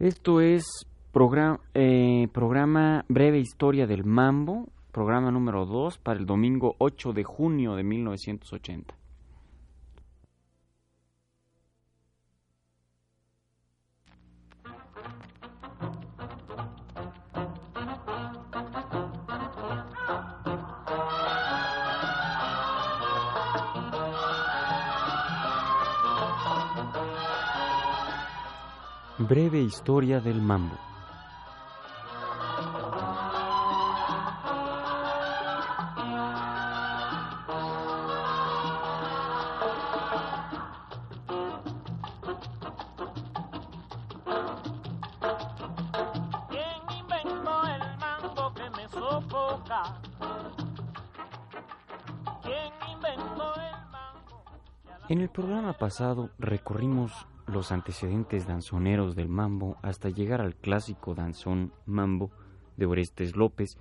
Esto es programa, eh, programa Breve Historia del Mambo, programa número 2 para el domingo 8 de junio de 1980. Breve historia del mambo. ¿Quién inventó el mambo que me sofoca? ¿Quién inventó el mambo? En el programa pasado recorrimos los antecedentes danzoneros del mambo hasta llegar al clásico danzón mambo de Orestes López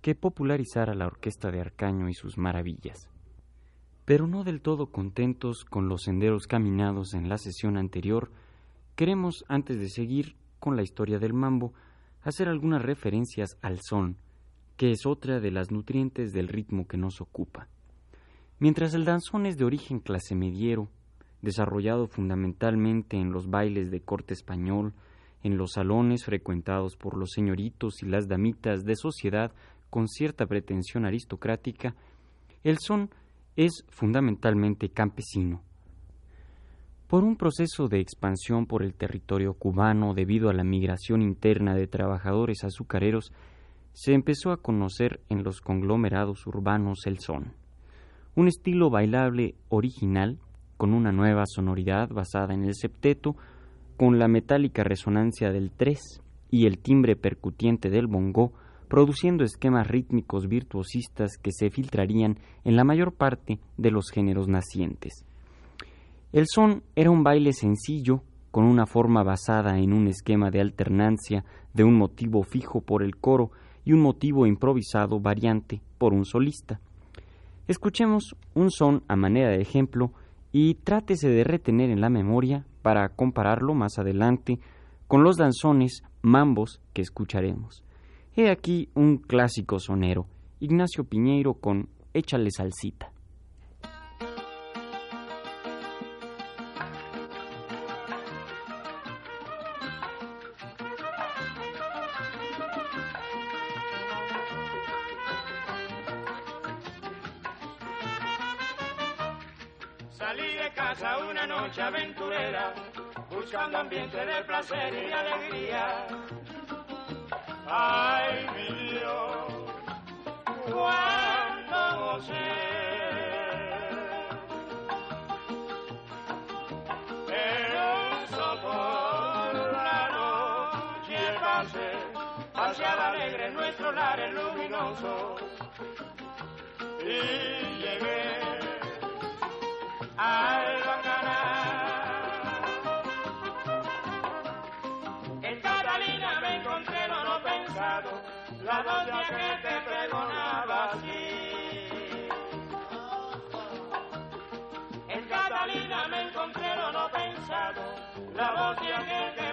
que popularizara la orquesta de Arcaño y sus maravillas. Pero no del todo contentos con los senderos caminados en la sesión anterior, queremos, antes de seguir con la historia del mambo, hacer algunas referencias al son, que es otra de las nutrientes del ritmo que nos ocupa. Mientras el danzón es de origen clase mediero, desarrollado fundamentalmente en los bailes de corte español, en los salones frecuentados por los señoritos y las damitas de sociedad con cierta pretensión aristocrática, el son es fundamentalmente campesino. Por un proceso de expansión por el territorio cubano debido a la migración interna de trabajadores azucareros, se empezó a conocer en los conglomerados urbanos el son, un estilo bailable original con una nueva sonoridad basada en el septeto, con la metálica resonancia del tres y el timbre percutiente del bongo, produciendo esquemas rítmicos virtuosistas que se filtrarían en la mayor parte de los géneros nacientes. El son era un baile sencillo, con una forma basada en un esquema de alternancia de un motivo fijo por el coro y un motivo improvisado variante por un solista. Escuchemos un son a manera de ejemplo y trátese de retener en la memoria para compararlo más adelante con los danzones mambos que escucharemos. He aquí un clásico sonero, Ignacio Piñeiro con Échale salsita. Ambiente de placer y alegría. Ay, mi Dios, cuánto gocé. Pasé, paseaba alegre nuestro lar el luminoso. Y llegué la doña que te pregonaba así. En Catalina me encontré lo no pensado, la aquel que pregonaba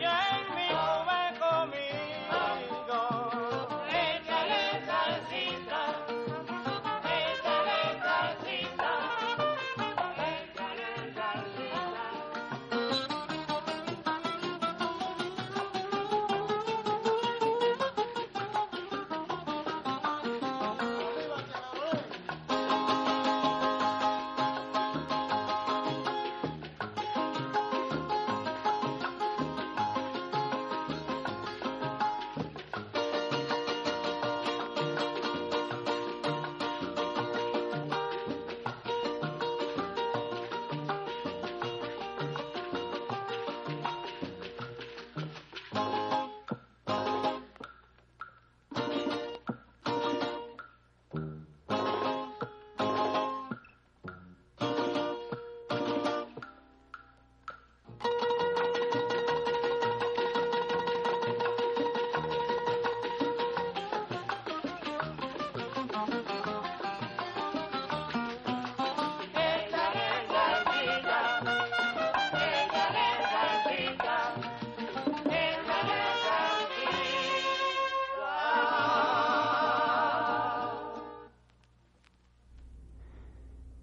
yeah.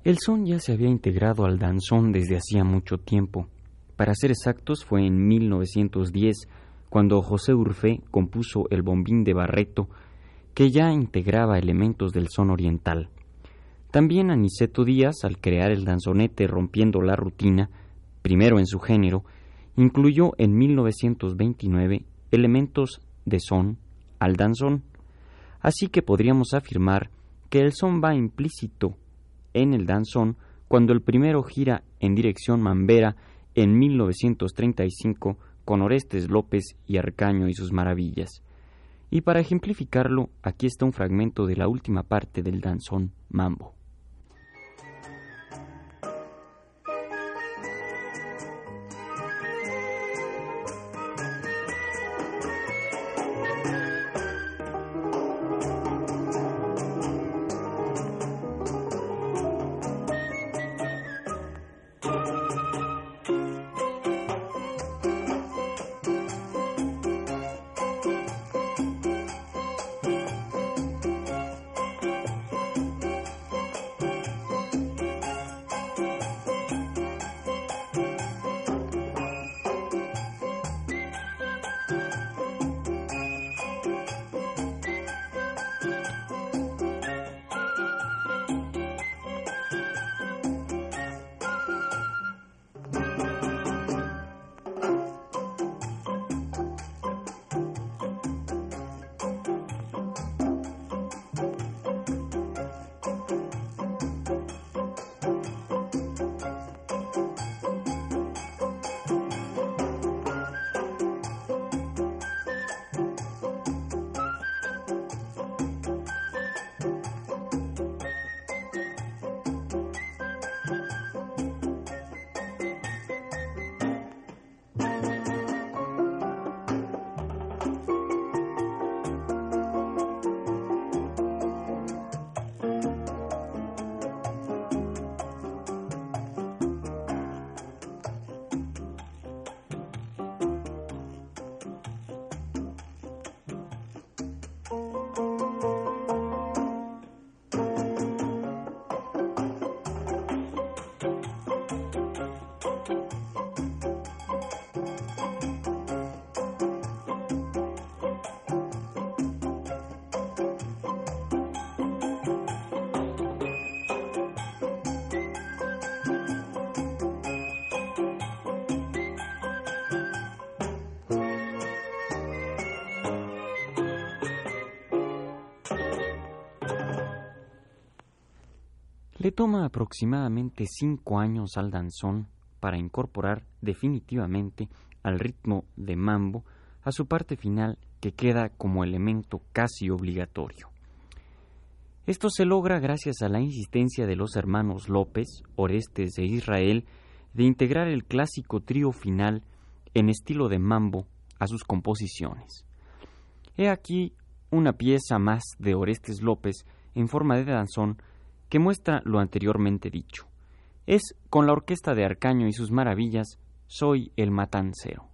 El son ya se había integrado al danzón desde hacía mucho tiempo. Para ser exactos, fue en 1910 cuando José Urfé compuso el bombín de Barreto, que ya integraba elementos del son oriental. También Aniceto Díaz, al crear el danzonete rompiendo la rutina, primero en su género, incluyó en 1929 elementos de son al danzón. Así que podríamos afirmar que el son va implícito en el danzón cuando el primero gira en dirección Mambera en 1935 con Orestes López y Arcaño y sus maravillas. Y para ejemplificarlo, aquí está un fragmento de la última parte del danzón Mambo. Le toma aproximadamente cinco años al danzón para incorporar definitivamente al ritmo de mambo a su parte final que queda como elemento casi obligatorio. Esto se logra gracias a la insistencia de los hermanos López, Orestes e Israel de integrar el clásico trío final en estilo de mambo a sus composiciones. He aquí una pieza más de Orestes López en forma de danzón que muestra lo anteriormente dicho. Es con la orquesta de Arcaño y sus maravillas, Soy el Matancero.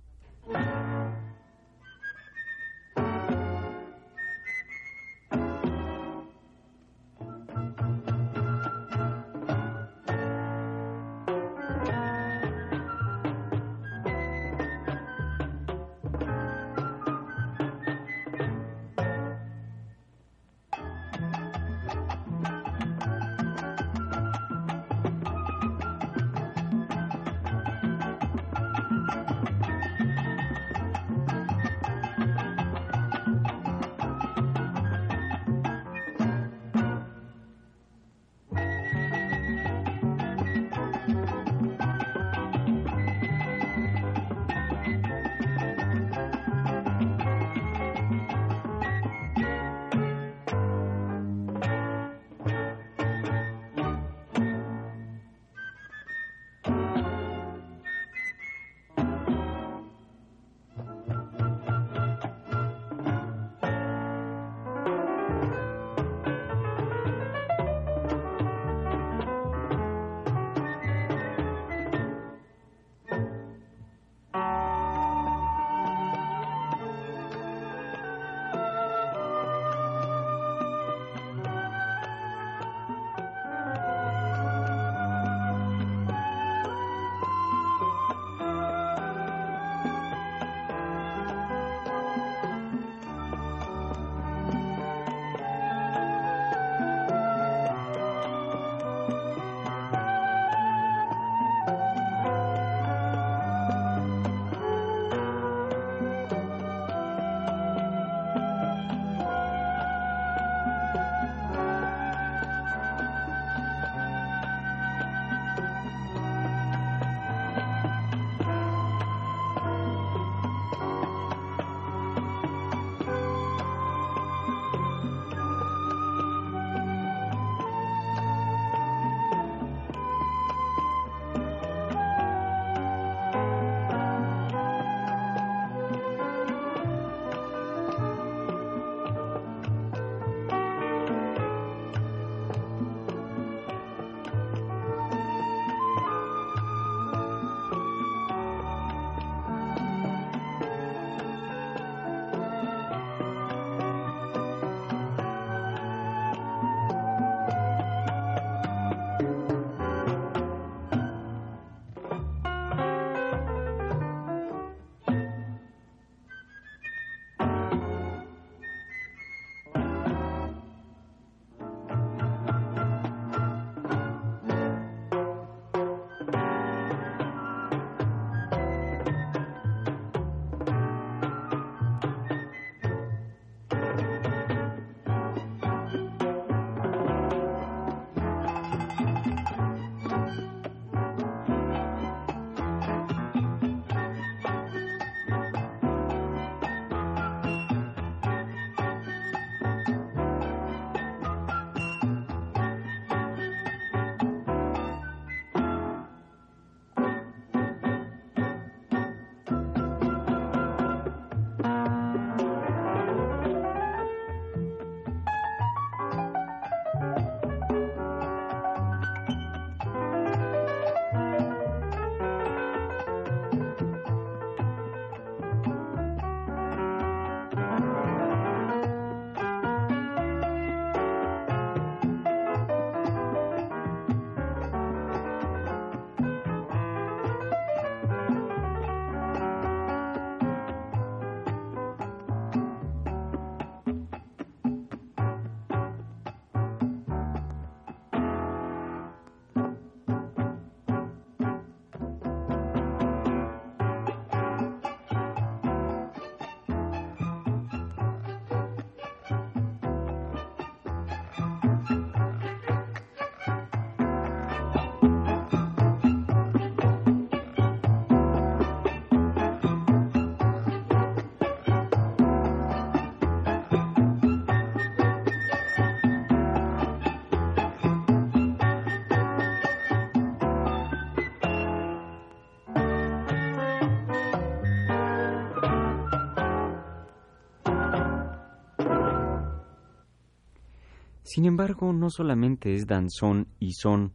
Sin embargo, no solamente es danzón y son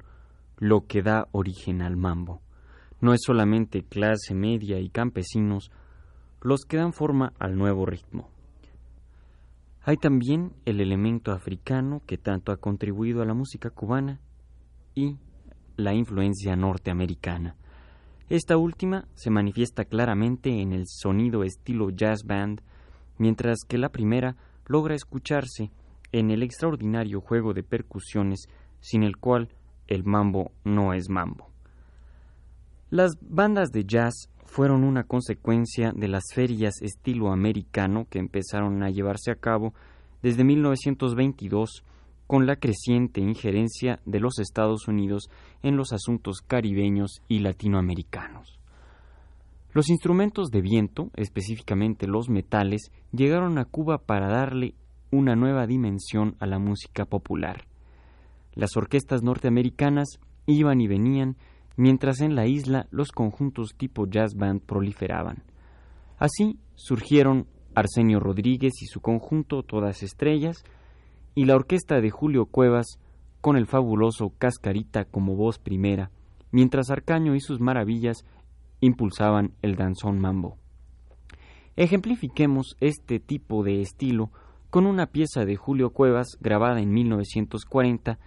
lo que da origen al mambo. No es solamente clase media y campesinos los que dan forma al nuevo ritmo. Hay también el elemento africano que tanto ha contribuido a la música cubana y la influencia norteamericana. Esta última se manifiesta claramente en el sonido estilo jazz band, mientras que la primera logra escucharse en el extraordinario juego de percusiones sin el cual el mambo no es mambo. Las bandas de jazz fueron una consecuencia de las ferias estilo americano que empezaron a llevarse a cabo desde 1922 con la creciente injerencia de los Estados Unidos en los asuntos caribeños y latinoamericanos. Los instrumentos de viento, específicamente los metales, llegaron a Cuba para darle una nueva dimensión a la música popular. Las orquestas norteamericanas iban y venían, mientras en la isla los conjuntos tipo jazz band proliferaban. Así surgieron Arsenio Rodríguez y su conjunto Todas Estrellas, y la orquesta de Julio Cuevas con el fabuloso Cascarita como voz primera, mientras Arcaño y sus maravillas impulsaban el danzón mambo. Ejemplifiquemos este tipo de estilo con una pieza de Julio Cuevas grabada en 1940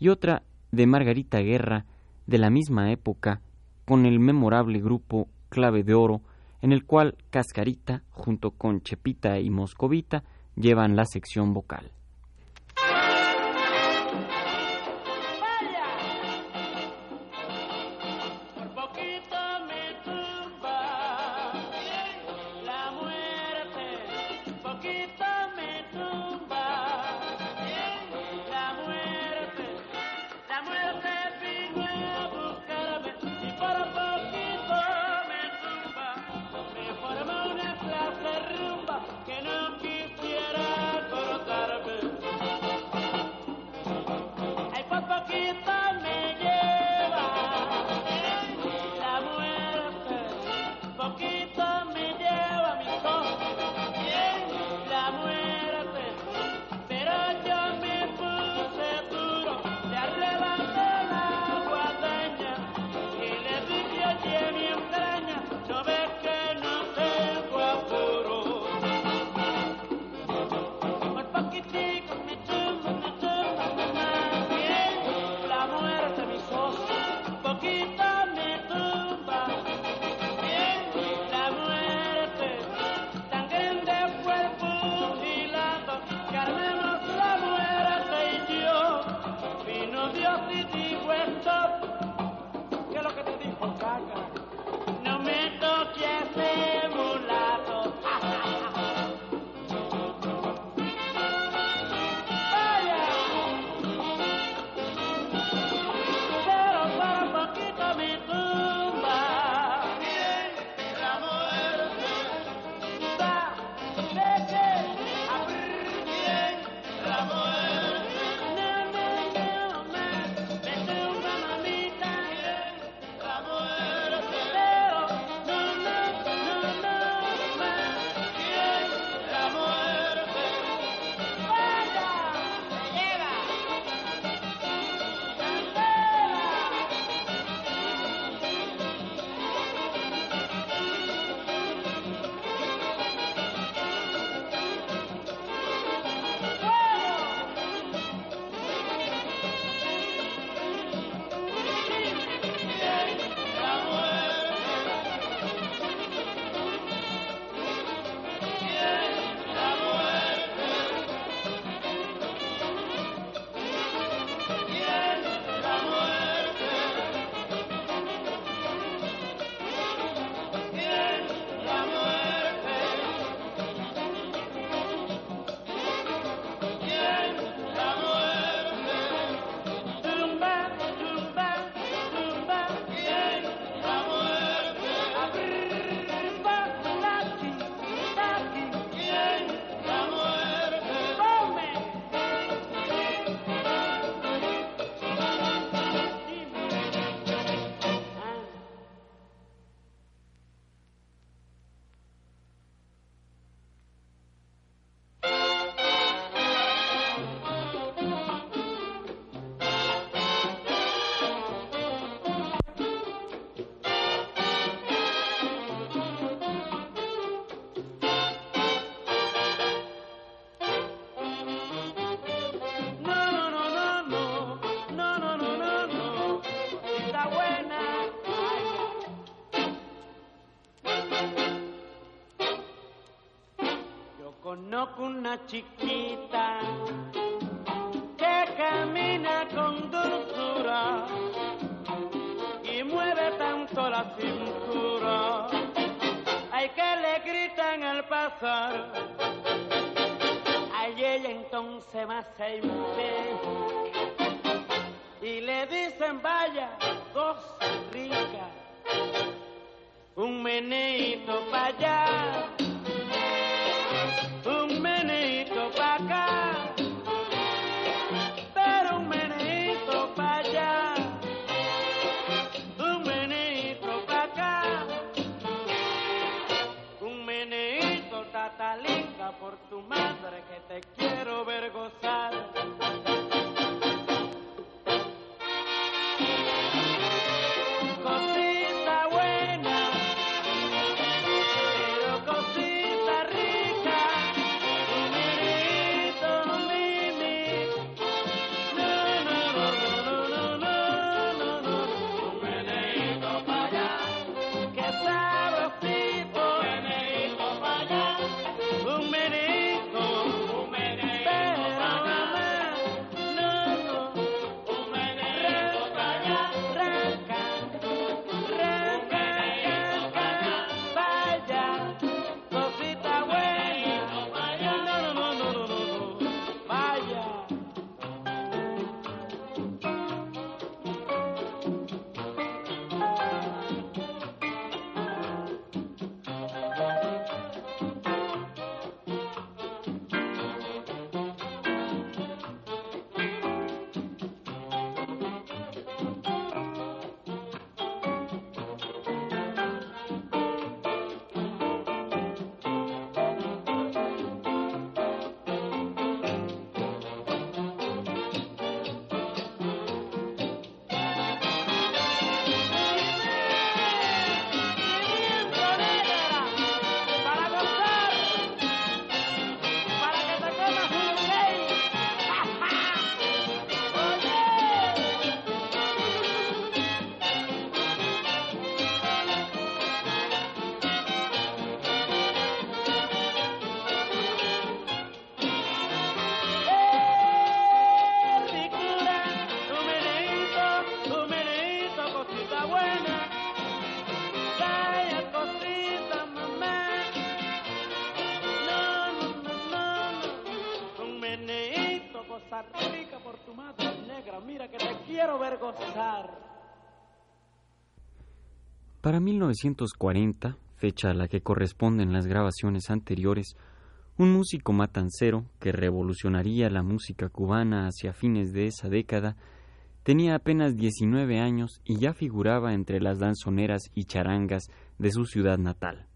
y otra de Margarita Guerra de la misma época con el memorable grupo Clave de Oro en el cual Cascarita junto con Chepita y Moscovita llevan la sección vocal. Una chiquita que camina con dulzura y mueve tanto la cintura. Hay que le gritan al pasar. Ay, ella entonces más se y le dicen vaya, cosa rica, un meneito para allá, Para 1940, fecha a la que corresponden las grabaciones anteriores, un músico matancero que revolucionaría la música cubana hacia fines de esa década tenía apenas 19 años y ya figuraba entre las danzoneras y charangas de su ciudad natal.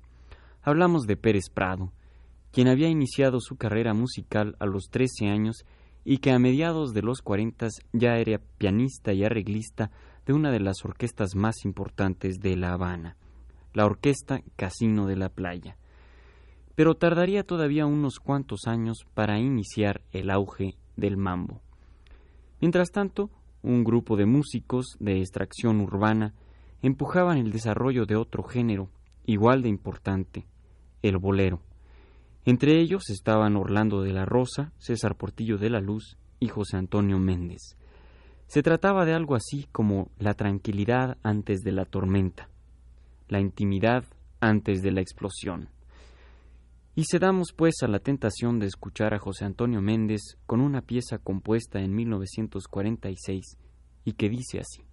Hablamos de Pérez Prado, quien había iniciado su carrera musical a los 13 años y que a mediados de los 40 ya era pianista y arreglista de una de las orquestas más importantes de La Habana, la Orquesta Casino de la Playa. Pero tardaría todavía unos cuantos años para iniciar el auge del mambo. Mientras tanto, un grupo de músicos de extracción urbana empujaban el desarrollo de otro género, igual de importante, el bolero. Entre ellos estaban Orlando de la Rosa, César Portillo de la Luz y José Antonio Méndez. Se trataba de algo así como la tranquilidad antes de la tormenta, la intimidad antes de la explosión. Y cedamos pues a la tentación de escuchar a José Antonio Méndez con una pieza compuesta en 1946 y que dice así.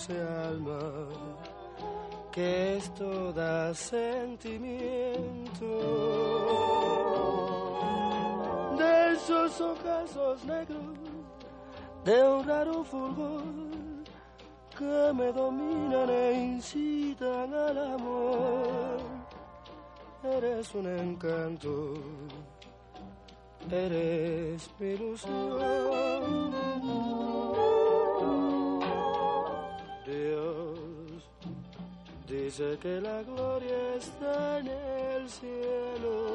Dulce alma, que es toda sentimiento. De esos ojazos negros, de un raro fulgor que me dominan e incitan al amor. eres un encanto, eres mi. Dice que la gloria está en el cielo,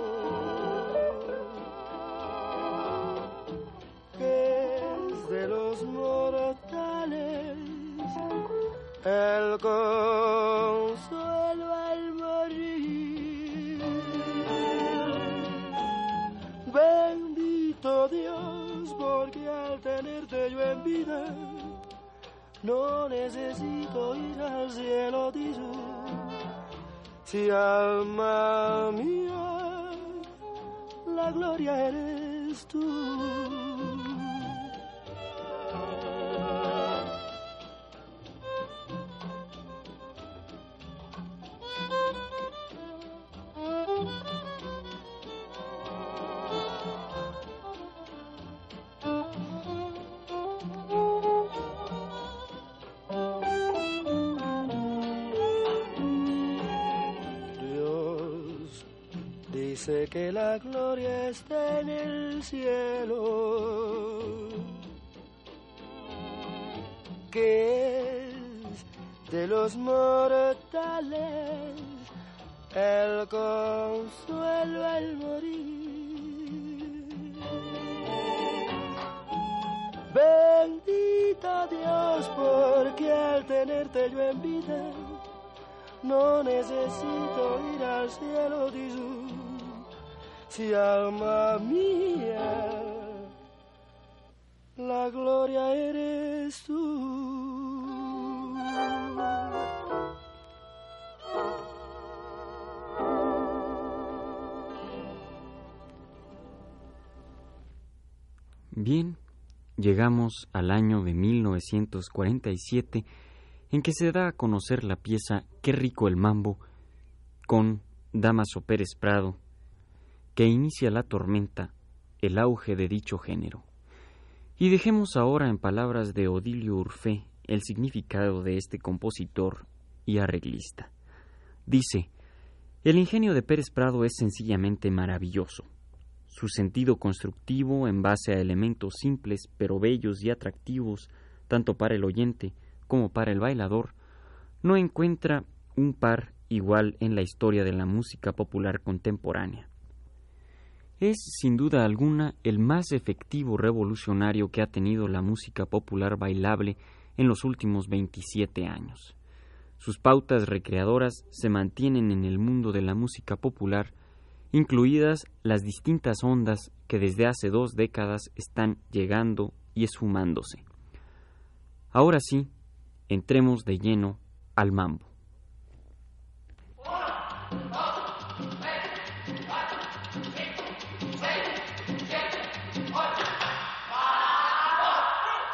que es de los mortales el consuelo al morir. Bendito Dios, porque al tenerte yo en vida, no necesito ir al cielo, dice. Si alma mía, la gloria eres tú. Sé que la gloria está en el cielo, que es de los mortales el consuelo al morir. Bendito Dios, porque al tenerte yo en vida, no necesito ir al cielo, Jesús mía, la gloria eres. Bien, llegamos al año de 1947 en que se da a conocer la pieza Qué rico el mambo con Damaso Pérez Prado que inicia la tormenta, el auge de dicho género. Y dejemos ahora en palabras de Odilio Urfé el significado de este compositor y arreglista. Dice, el ingenio de Pérez Prado es sencillamente maravilloso. Su sentido constructivo, en base a elementos simples pero bellos y atractivos, tanto para el oyente como para el bailador, no encuentra un par igual en la historia de la música popular contemporánea es sin duda alguna el más efectivo revolucionario que ha tenido la música popular bailable en los últimos 27 años. Sus pautas recreadoras se mantienen en el mundo de la música popular, incluidas las distintas ondas que desde hace dos décadas están llegando y esfumándose. Ahora sí, entremos de lleno al mambo.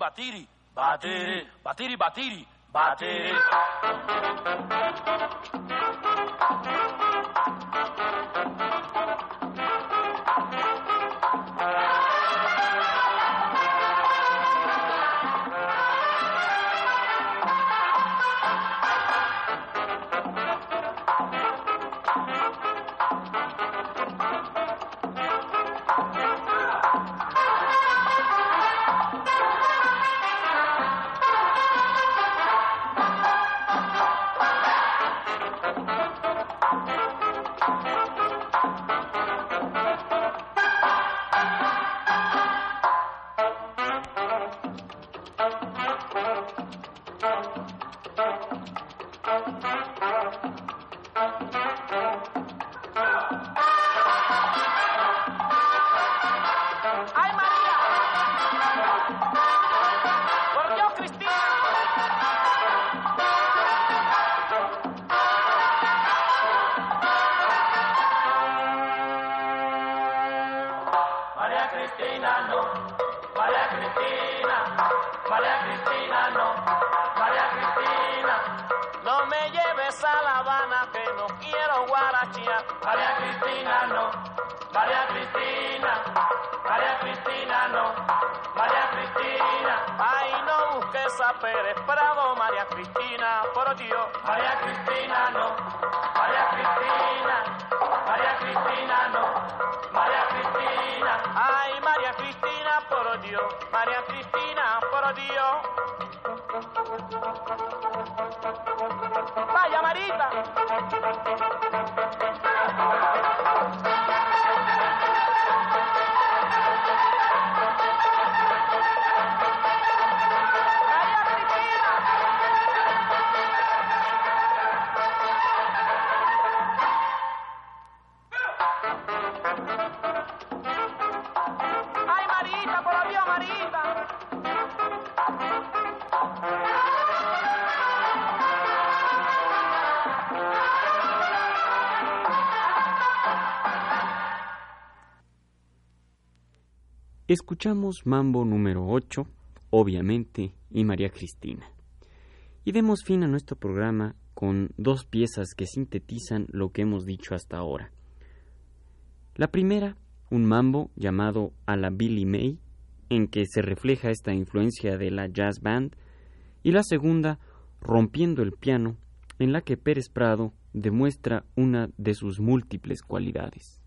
Batiri, batiri. Batiri. Batiri, batiri. Batiri. Thank you. Pérez Prado, María Cristina, por Dios. María Cristina, no. María Cristina. María Cristina, no. María Cristina. Ay, María Cristina, por Dios. María Cristina, por Dios. Vaya, Marita. Escuchamos Mambo número 8, obviamente, y María Cristina. Y demos fin a nuestro programa con dos piezas que sintetizan lo que hemos dicho hasta ahora. La primera, un mambo llamado A la Billy May, en que se refleja esta influencia de la jazz band, y la segunda, Rompiendo el piano, en la que Pérez Prado demuestra una de sus múltiples cualidades.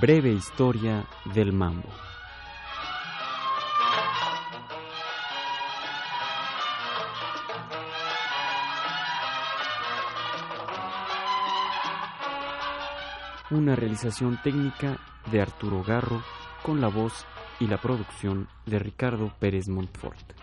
Breve historia del mambo. Una realización técnica de Arturo Garro con la voz y la producción de Ricardo Pérez Montfort.